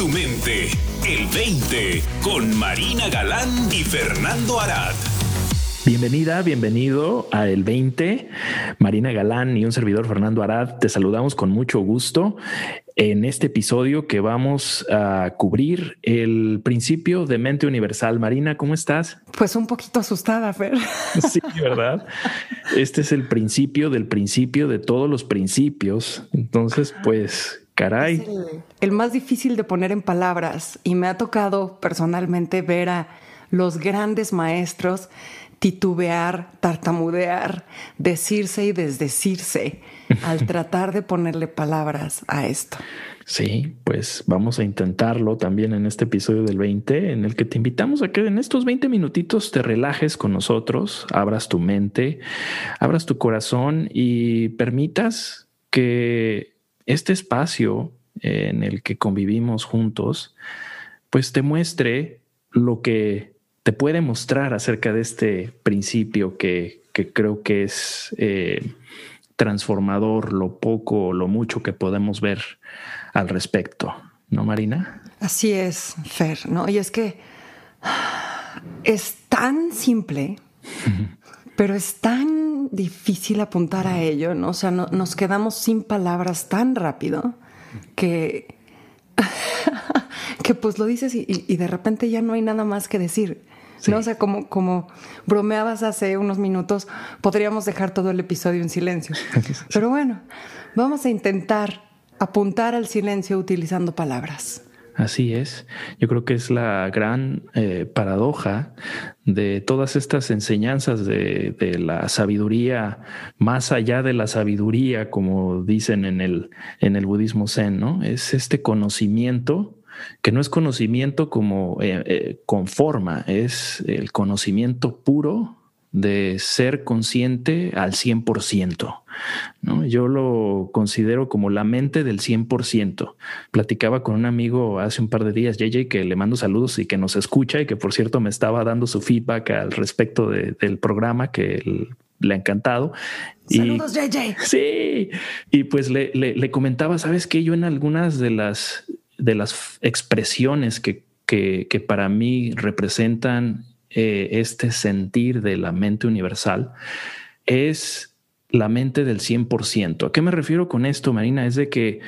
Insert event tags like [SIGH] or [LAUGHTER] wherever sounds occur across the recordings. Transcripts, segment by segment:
tu mente. El 20 con Marina Galán y Fernando Arad. Bienvenida, bienvenido a El 20. Marina Galán y un servidor Fernando Arad, te saludamos con mucho gusto en este episodio que vamos a cubrir el principio de mente universal. Marina, ¿cómo estás? Pues un poquito asustada, Fer. [LAUGHS] Sí, ¿verdad? Este es el principio del principio de todos los principios. Entonces, pues, caray. El, el más difícil de poner en palabras y me ha tocado personalmente ver a los grandes maestros titubear, tartamudear, decirse y desdecirse [LAUGHS] al tratar de ponerle palabras a esto. Sí, pues vamos a intentarlo también en este episodio del 20, en el que te invitamos a que en estos 20 minutitos te relajes con nosotros, abras tu mente, abras tu corazón y permitas que este espacio en el que convivimos juntos, pues te muestre lo que te puede mostrar acerca de este principio que, creo que es eh, transformador, lo poco o lo mucho que podemos ver al respecto, ¿no, Marina? Así es, Fer, ¿no? Y es que es tan simple, pero es tan difícil apuntar a ello, ¿no? O sea, nos quedamos sin palabras tan rápido que, [LAUGHS] que pues lo dices y de repente ya no hay nada más que decir. ¿no? O sea, como, como bromeabas hace unos minutos, podríamos dejar todo el episodio en silencio. [LAUGHS] Pero bueno, vamos a intentar apuntar al silencio utilizando palabras. Así es. Yo creo que es la gran eh, paradoja de todas estas enseñanzas de, la sabiduría, más allá de la sabiduría, como dicen en el, en el budismo zen, ¿no? Es este conocimiento que no es conocimiento como eh, eh, con forma, es el conocimiento puro de ser consciente al 100%. ¿no? Yo lo considero como la mente del 100%. Platicaba con un amigo hace un par de días, JJ, que le mando saludos y que nos escucha y que por cierto me estaba dando su feedback al respecto del programa que le ha encantado. Saludos, JJ. Sí, y pues le, le comentaba, sabes que yo en algunas de las de las expresiones que, que, para mí representan eh, este sentir de la mente universal es la mente del 100%. ¿A qué me refiero con esto, Marina? Es de que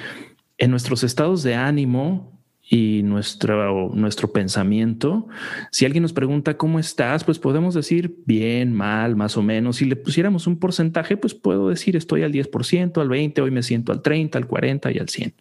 en nuestros estados de ánimo y nuestro, nuestro pensamiento, si alguien nos pregunta cómo estás, pues podemos decir bien, mal, más o menos. Si le pusiéramos un porcentaje, pues puedo decir estoy al 10%, al 20%, hoy me siento al 30%, al 40% y al 100%.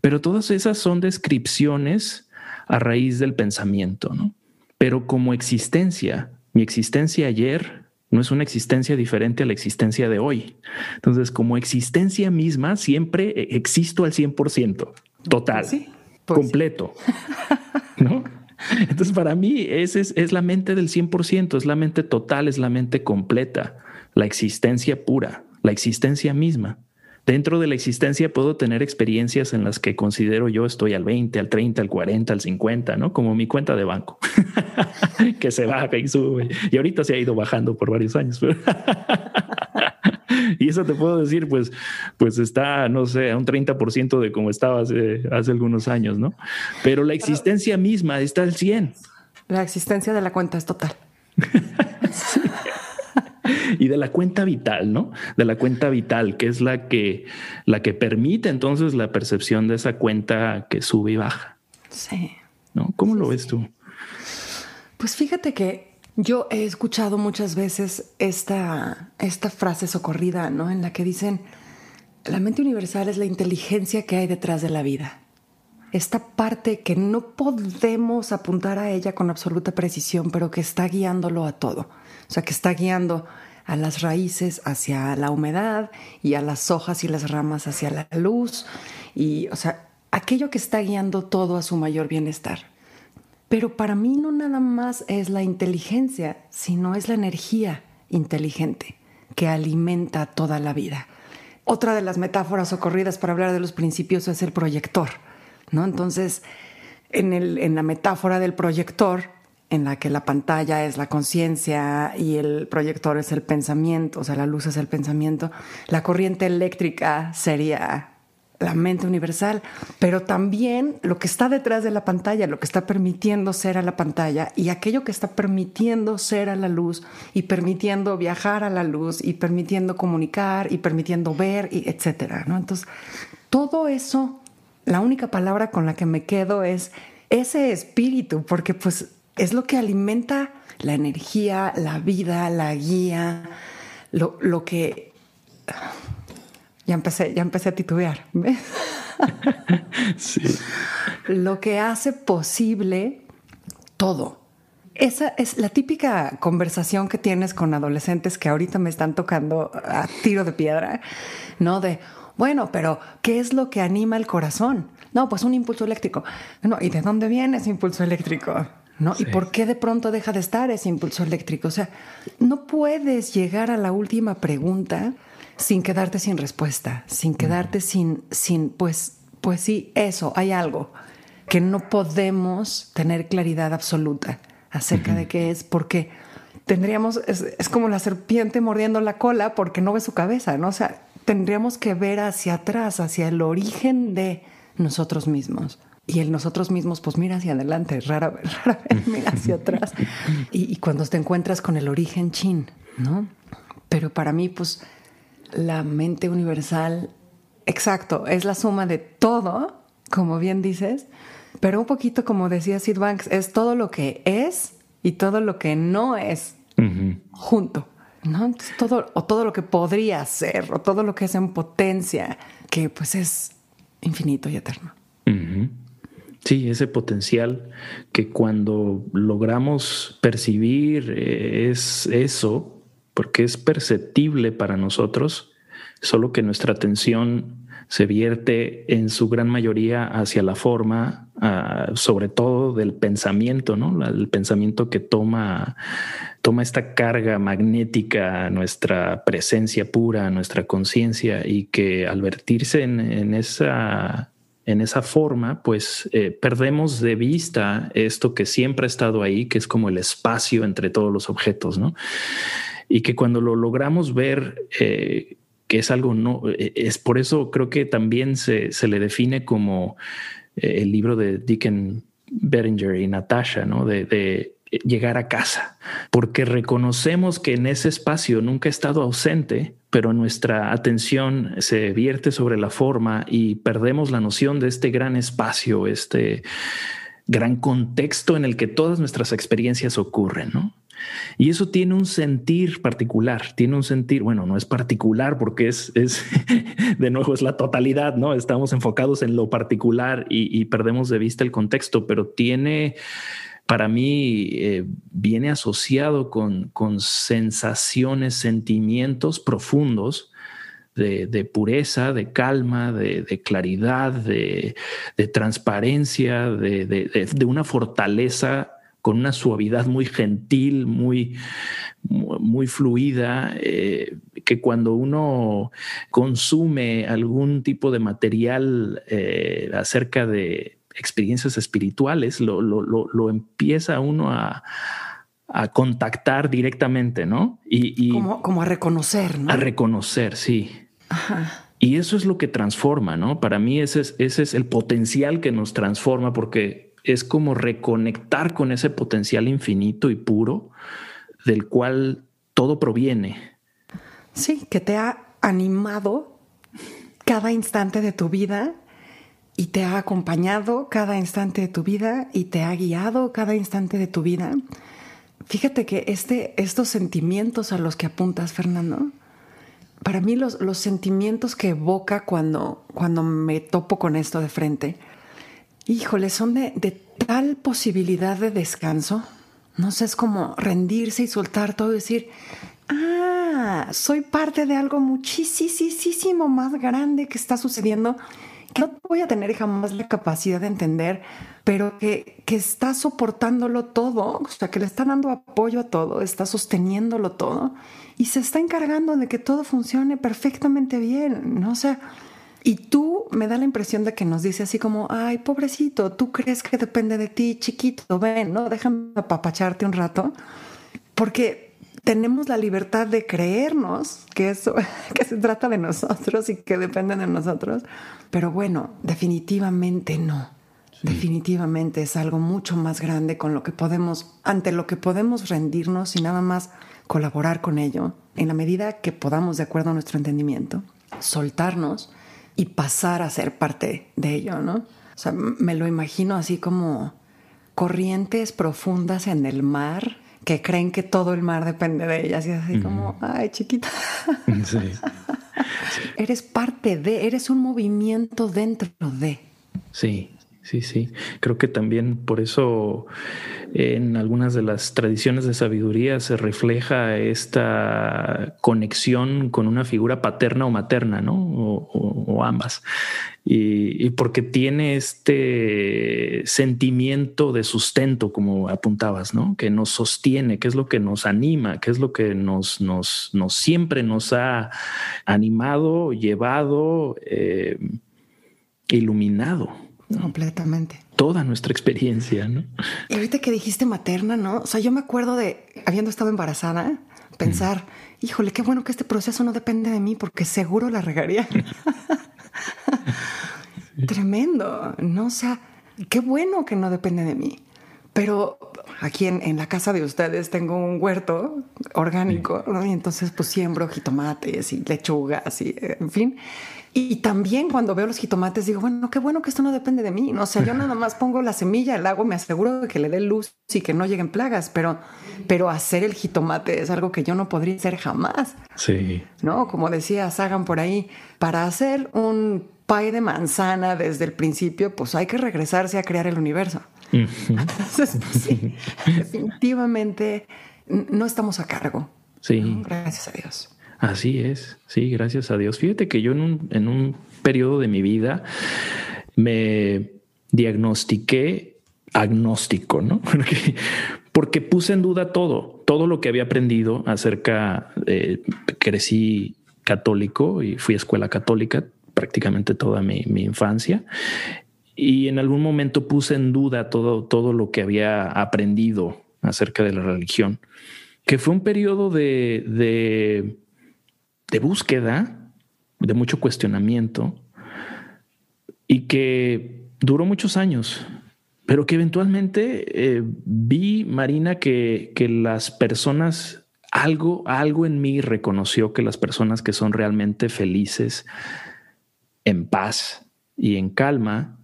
Pero todas esas son descripciones a raíz del pensamiento, ¿no? Pero como existencia, mi existencia ayer no es una existencia diferente a la existencia de hoy. Entonces, como existencia misma, siempre e-, existo al 100%, total, pues completo, ¿no? Entonces, para mí, esa es, es la mente del 100%, es la mente total, es la mente completa, la existencia pura, la existencia misma. Dentro de la existencia puedo tener experiencias en las que considero yo estoy al 20, al 30, al 40, al 50, ¿no? Como mi cuenta de banco, [LAUGHS] que se baja y sube. Y ahorita se ha ido bajando por varios años. [LAUGHS] y eso te puedo decir, pues, pues está, no sé, a un 30% de como estaba hace, hace algunos años, ¿no? Pero la existencia misma está al 100. La existencia de la cuenta es total. [LAUGHS] y de la cuenta vital, ¿no? De la cuenta vital, que es la que, la que permite entonces la percepción de esa cuenta que sube y baja. Sí. ¿No? ¿Cómo lo ves tú? Pues fíjate que yo he escuchado muchas veces esta, esta frase socorrida, ¿no? En la que dicen, la mente universal es la inteligencia que hay detrás de la vida. Esta parte que no podemos apuntar a ella con absoluta precisión, pero que está guiándolo a todo. O sea, que está guiando a las raíces hacia la humedad y a las hojas y las ramas hacia la luz y, o sea, aquello que está guiando todo a su mayor bienestar. Pero para mí no nada más es la inteligencia, sino es la energía inteligente que alimenta toda la vida. Otra de las metáforas ocurridas para hablar de los principios es el proyector, ¿no? Entonces, en, el, en la metáfora del proyector, en la que la pantalla es la conciencia y el proyector es el pensamiento, o sea, la luz es el pensamiento, la corriente eléctrica sería la mente universal, pero también lo que está detrás de la pantalla, lo que está permitiendo ser a la pantalla y aquello que está permitiendo ser a la luz y permitiendo viajar a la luz y permitiendo comunicar y permitiendo ver y etcétera, ¿no? Entonces, todo eso, la única palabra con la que me quedo es ese espíritu, porque pues es lo que alimenta la energía, la vida, la guía, lo, lo que ya empecé, ya empecé a titubear. [LAUGHS] sí. Lo que hace posible todo. Esa es la típica conversación que tienes con adolescentes que ahorita me están tocando a tiro de piedra, ¿no? De, bueno, pero ¿qué es lo que anima el corazón? No, pues un impulso eléctrico. No, ¿y de dónde viene ese impulso eléctrico? ¿No? ¿Y por qué de pronto deja de estar ese impulso eléctrico? O sea, no puedes llegar a la última pregunta sin quedarte sin respuesta, sin quedarte sin, sin, pues, pues sí, eso, hay algo que no podemos tener claridad absoluta acerca de qué es, porque tendríamos, es, como la serpiente mordiendo la cola porque no ve su cabeza, ¿no? O sea, tendríamos que ver hacia atrás, hacia el origen de nosotros mismos. Y el nosotros mismos, pues mira hacia adelante, rara, [LAUGHS] rara vez mira hacia atrás. [LAUGHS] Y, y cuando te encuentras con el origen chin, ¿no? Pero para mí, pues la mente universal, exacto, es la suma de todo, como bien dices, pero un poquito como decía Sid Banks, es todo lo que es y todo lo que no es junto. ¿no? todo, o todo lo que podría ser, o todo lo que es en potencia, que pues es infinito y eterno. Sí, ese potencial que cuando logramos percibir eh, es eso, porque es perceptible para nosotros, solo que nuestra atención se vierte en su gran mayoría hacia la forma, ah, sobre todo del pensamiento, ¿no? El pensamiento que toma, toma esta carga magnética nuestra presencia pura, nuestra conciencia, y que al vertirse en, esa en esa forma, pues eh, perdemos de vista esto que siempre ha estado ahí, que es como el espacio entre todos los objetos, ¿no? y que cuando lo logramos ver, eh, que es algo no, eh, es por eso creo que también se, se le define como el libro de Dickon Beringer y Natasha, ¿no? De llegar a casa, porque reconocemos que en ese espacio nunca ha estado ausente, pero nuestra atención se vierte sobre la forma y perdemos la noción de este gran espacio, este gran contexto en el que todas nuestras experiencias ocurren, ¿no? Y eso tiene un sentir particular, tiene un sentir, bueno, no es particular porque es, es [LAUGHS] de nuevo, es la totalidad, ¿no? Estamos enfocados en lo particular y, perdemos de vista el contexto, pero tiene, para mí, eh, viene asociado con, con sensaciones, sentimientos profundos de, pureza, de calma, de, claridad, de, transparencia, de, una fortaleza con una suavidad muy gentil, muy, muy fluida, eh, que cuando uno consume algún tipo de material eh, acerca de experiencias espirituales, lo, empieza uno a, contactar directamente, ¿no? Y, como, a reconocer, ¿no? A reconocer, sí. Y eso es lo que transforma, ¿no? Para mí ese ese es el potencial que nos transforma porque es como reconectar con ese potencial infinito y puro del cual todo proviene. Sí, que te ha animado cada instante de tu vida y te ha acompañado cada instante de tu vida y te ha guiado cada instante de tu vida. Fíjate que este, estos sentimientos a los que apuntas, Fernando, para mí los, los sentimientos que evoca cuando, cuando me topo con esto de frente, híjole, son de, tal posibilidad de descanso. No sé, es como rendirse y soltar todo y decir, ah, soy parte de algo muchísimo más grande que está sucediendo no voy a tener jamás la capacidad de entender, pero que, que está soportándolo todo, o sea, que le está dando apoyo a todo, está sosteniéndolo todo y se está encargando de que todo funcione perfectamente bien, ¿no? O sea, y tú me da la impresión de que nos dice así como, ay, pobrecito, tú crees que depende de ti, chiquito, ven, ¿no? Déjame apapacharte un rato. Porque tenemos la libertad de creernos que eso, [LAUGHS] que se trata de nosotros y que depende de nosotros. Pero bueno, definitivamente no. Definitivamente es algo mucho más grande con lo que podemos, ante lo que podemos rendirnos y nada más colaborar con ello en la medida que podamos de acuerdo a nuestro entendimiento, soltarnos y pasar a ser parte de ello, ¿no? O sea, me lo imagino así como corrientes profundas en el mar que creen que todo el mar depende de ellas y así como, ay, chiquita. [LAUGHS] Sí. eres parte de, eres un movimiento dentro de. Sí, sí, sí. Creo que también por eso en algunas de las tradiciones de sabiduría se refleja esta conexión con una figura paterna o materna, ¿no? O, ambas. Y, porque tiene este sentimiento de sustento, como apuntabas, ¿no? Que nos sostiene, que es lo que nos anima, que es lo que nos, nos, nos siempre nos ha animado, llevado, eh, iluminado. Completamente. Toda nuestra experiencia, ¿no? Y ahorita que dijiste materna, ¿no? O sea, yo me acuerdo de, habiendo estado embarazada, pensar, híjole, qué bueno que este proceso no depende de mí porque seguro la regaría. [LAUGHS] Tremendo, ¿no? O sea, qué bueno que no depende de mí. Pero aquí en, la casa de ustedes tengo un huerto orgánico, ¿no? Y entonces pues siembro jitomates y lechugas y en fin. Y también cuando veo los jitomates digo, bueno, qué bueno que esto no depende de mí. No o sea, yo nada más pongo la semilla, el agua, me aseguro de que le dé luz y que no lleguen plagas, pero, pero hacer el jitomate es algo que yo no podría hacer jamás. Sí. No, como decía Sagan por ahí, para hacer un pie de manzana desde el principio, pues hay que regresarse a crear el universo. Entonces, pues sí, [LAUGHS] definitivamente no estamos a cargo. Sí. Gracias a Dios. Así es, sí, gracias a Dios. Fíjate que yo en un, en un periodo de mi vida me diagnostiqué agnóstico, ¿no? [LAUGHS] Porque, porque puse en duda todo, todo lo que había aprendido acerca, de, crecí católico y fui a escuela católica prácticamente toda mi, mi infancia y en algún momento puse en duda todo, todo lo que había aprendido acerca de la religión, que fue un periodo de, de, búsqueda, de mucho cuestionamiento y que duró muchos años, pero que eventualmente eh, vi, Marina, que, que las personas, algo, algo en mí reconoció que las personas que son realmente felices, en paz y en calma,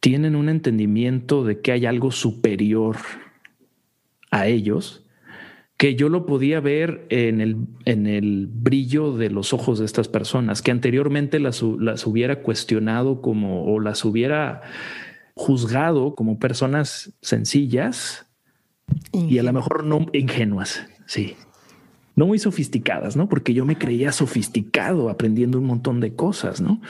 tienen un entendimiento de que hay algo superior a ellos, que yo lo podía ver en el, en el brillo de los ojos de estas personas, que anteriormente las, las hubiera cuestionado como o las hubiera juzgado como personas sencillas y a lo mejor no ingenuas. Sí no muy sofisticadas, ¿no? Porque yo me creía sofisticado aprendiendo un montón de cosas, ¿no?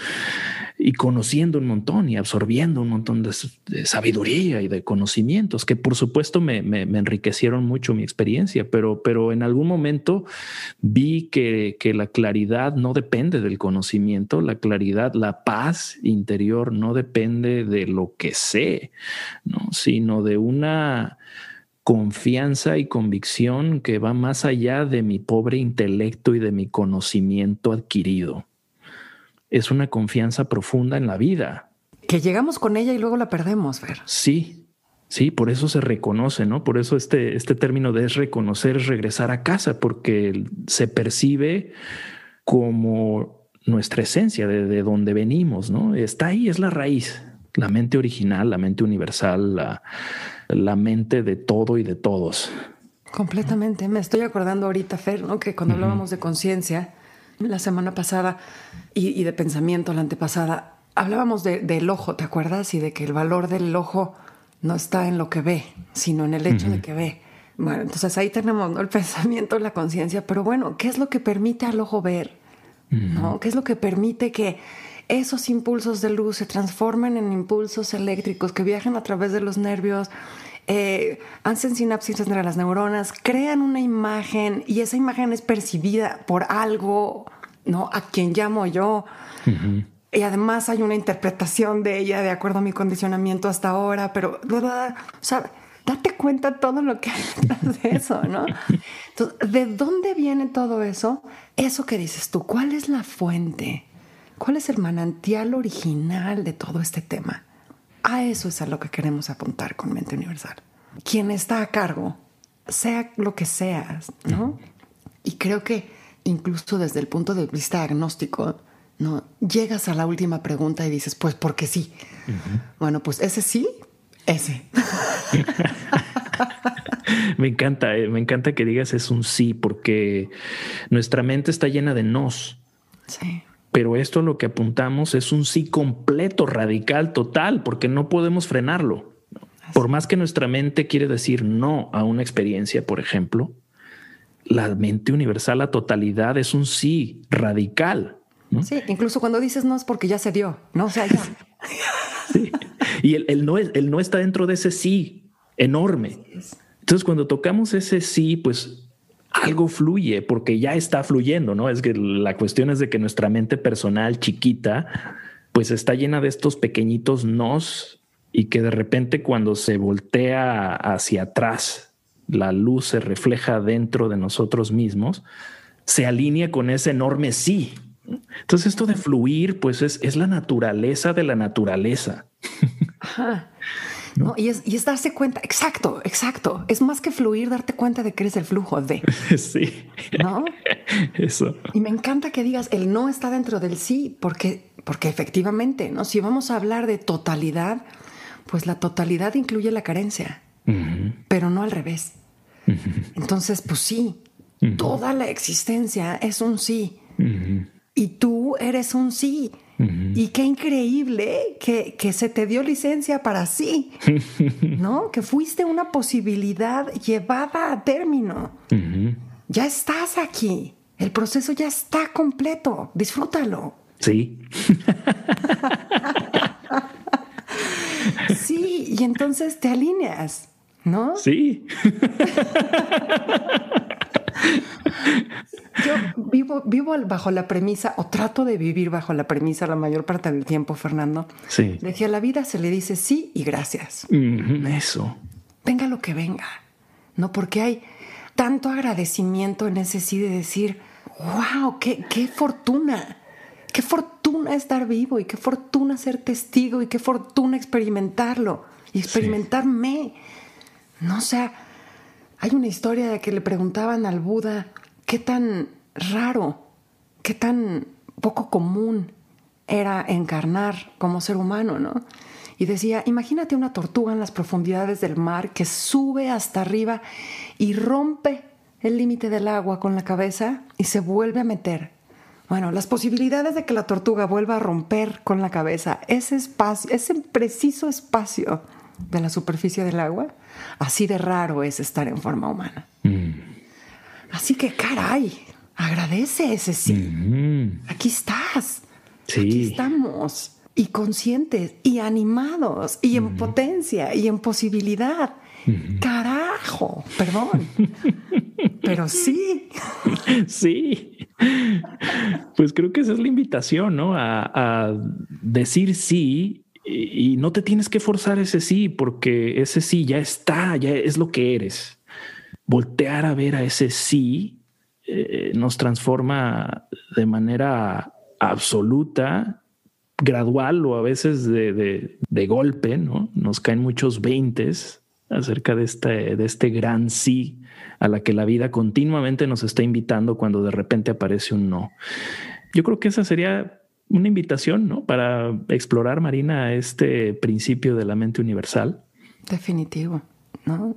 Y conociendo un montón y absorbiendo un montón de, sabiduría y de conocimientos que por supuesto me, enriquecieron mucho mi experiencia, pero, pero en algún momento vi que, que la claridad no depende del conocimiento, la claridad, la paz interior no depende de lo que sé, ¿no? Sino de una confianza y convicción que va más allá de mi pobre intelecto y de mi conocimiento adquirido. Es una confianza profunda en la vida. Que llegamos con ella y luego la perdemos, Ver. Sí, sí, por eso se reconoce, ¿no? Por eso este, este término de es reconocer es regresar a casa, porque se percibe como nuestra esencia, de, de donde venimos, ¿no? Está ahí, es la raíz, la mente original, la mente universal, la, la mente de todo y de todos. Completamente. Me estoy acordando ahorita, Fer, ¿no? que cuando hablábamos de conciencia la semana pasada y, de pensamiento la antepasada, hablábamos del ojo, ¿te acuerdas? Y de que el valor del ojo no está en lo que ve, sino en el hecho de que ve. Bueno, entonces ahí tenemos el pensamiento, la conciencia, pero bueno, ¿qué es lo que permite al ojo ver? ¿No? ¿Qué es lo que permite que esos impulsos de luz se transformen en impulsos eléctricos que viajan a través de los nervios, eh, hacen sinapsis entre las neuronas, crean una imagen y esa imagen es percibida por algo, ¿no? A quien llamo yo. Y además hay una interpretación de ella de acuerdo a mi condicionamiento hasta ahora, pero, o sea, date cuenta todo lo que hay detrás de eso, ¿no? [LAUGHS] Entonces, ¿de dónde viene todo eso? Eso que dices tú, ¿cuál es la fuente? ¿Cuál es el manantial original de todo este tema? A eso es a lo que queremos apuntar con Mente Universal. Quien está a cargo, sea lo que seas, ¿no? Y creo que incluso desde el punto de vista agnóstico, ¿no? Llegas a la última pregunta y dices, pues porque sí. Bueno, pues ese sí, ese. [LAUGHS] me encanta, eh, me encanta que digas es un sí, porque nuestra mente está llena de nos. Sí. Pero esto lo que apuntamos es un sí completo, radical, total, porque no podemos frenarlo. Por más que nuestra mente quiere decir no a una experiencia, por ejemplo, la mente universal, la totalidad es un sí radical. Sí, incluso cuando dices no es porque ya se dio, no, o sea, ya. [LAUGHS] Y el, no es, el no está dentro de ese sí enorme. Entonces, cuando tocamos ese sí, pues algo fluye porque ya está fluyendo, ¿no? Es que la cuestión es de que nuestra mente personal chiquita, pues está llena de estos pequeñitos nos y que de repente cuando se voltea hacia atrás, la luz se refleja dentro de nosotros mismos, se alinea con ese enorme sí. Entonces esto de fluir, pues es, es la naturaleza de la naturaleza. ¿No? Y, es, y es darse cuenta, exacto, exacto. Es más que fluir, darte cuenta de que eres el flujo de. [LAUGHS] Sí. ¿No? Eso. Y me encanta que digas, el no está dentro del sí, porque, porque efectivamente, ¿no? Si vamos a hablar de totalidad, pues la totalidad incluye la carencia, pero no al revés. Entonces, pues sí, toda la existencia es un sí. Y tú eres un sí. Y qué increíble que, que, se te dio licencia para sí, [LAUGHS] ¿no? Que fuiste una posibilidad llevada a término. Ya estás aquí. El proceso ya está completo. Disfrútalo. Sí. [LAUGHS] sí, y entonces te alineas, ¿no? Sí. [LAUGHS] Yo vivo, bajo la premisa, o trato de vivir bajo la premisa la mayor parte del tiempo, Fernando. Sí. De que a la vida se le dice sí y gracias. eso. Venga lo que venga. No porque hay tanto agradecimiento en ese sí de decir, wow, qué, qué fortuna. Qué fortuna estar vivo y qué fortuna ser testigo y qué fortuna experimentarlo y experimentarme. No o sea, hay una historia de que le preguntaban al Buda qué tan raro, qué tan poco común era encarnar como ser humano, ¿no? Y decía, imagínate una tortuga en las profundidades del mar que sube hasta arriba y rompe el límite del agua con la cabeza y se vuelve a meter. Bueno, las posibilidades de que la tortuga vuelva a romper con la cabeza ese espacio, ese preciso espacio de la superficie del agua, así de raro es estar en forma humana. Mm. Así que, caray, agradece ese sí. Mm-hmm. Aquí estás. Sí. Aquí estamos. Y conscientes, y animados, y en mm-hmm. potencia, y en posibilidad. Mm-hmm. Carajo, perdón. [LAUGHS] Pero sí. Sí. Pues creo que esa es la invitación, ¿no? A, a decir sí y, no te tienes que forzar ese sí, porque ese sí ya está, ya es lo que eres. Voltear a ver a ese sí eh, nos transforma de manera absoluta, gradual o a veces de, golpe, ¿no? Nos caen muchos veintes acerca de este, de este gran sí a la que la vida continuamente nos está invitando cuando de repente aparece un no. Yo creo que esa sería una invitación ¿no? para explorar, Marina, este principio de la mente universal. Definitivo, ¿no?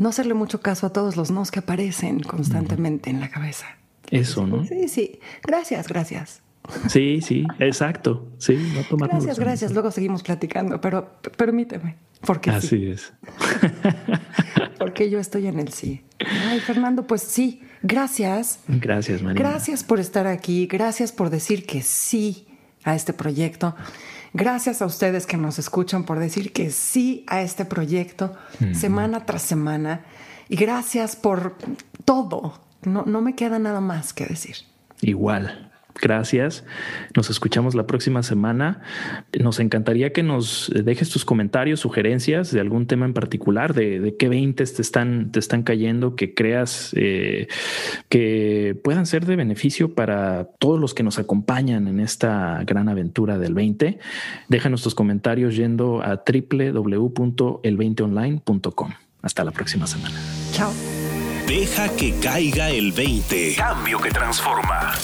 No hacerle mucho caso a todos los nos que aparecen constantemente en la cabeza. Eso, ¿no? Sí, sí. Gracias, gracias. Sí, sí, exacto. Sí, no tomar Gracias, gracias. Luego seguimos platicando, pero permíteme. Porque Así es. [LAUGHS] porque yo estoy en el sí. Ay, Fernando, pues sí, gracias. Gracias, María. Gracias por estar aquí, gracias por decir que sí a este proyecto. Gracias a ustedes que nos escuchan por decir que sí a este proyecto semana tras semana. Y gracias por todo. No, no me queda nada más que decir. Igual. Gracias. Nos escuchamos la próxima semana. Nos encantaría que nos dejes tus comentarios, sugerencias de algún tema en particular, de, qué 20 te están, te están cayendo, que creas eh, que puedan ser de beneficio para todos los que nos acompañan en esta gran aventura del 20. Déjanos tus comentarios yendo a www.el20online.com. Hasta la próxima semana. Chao. Deja que caiga el 20. Cambio que transforma.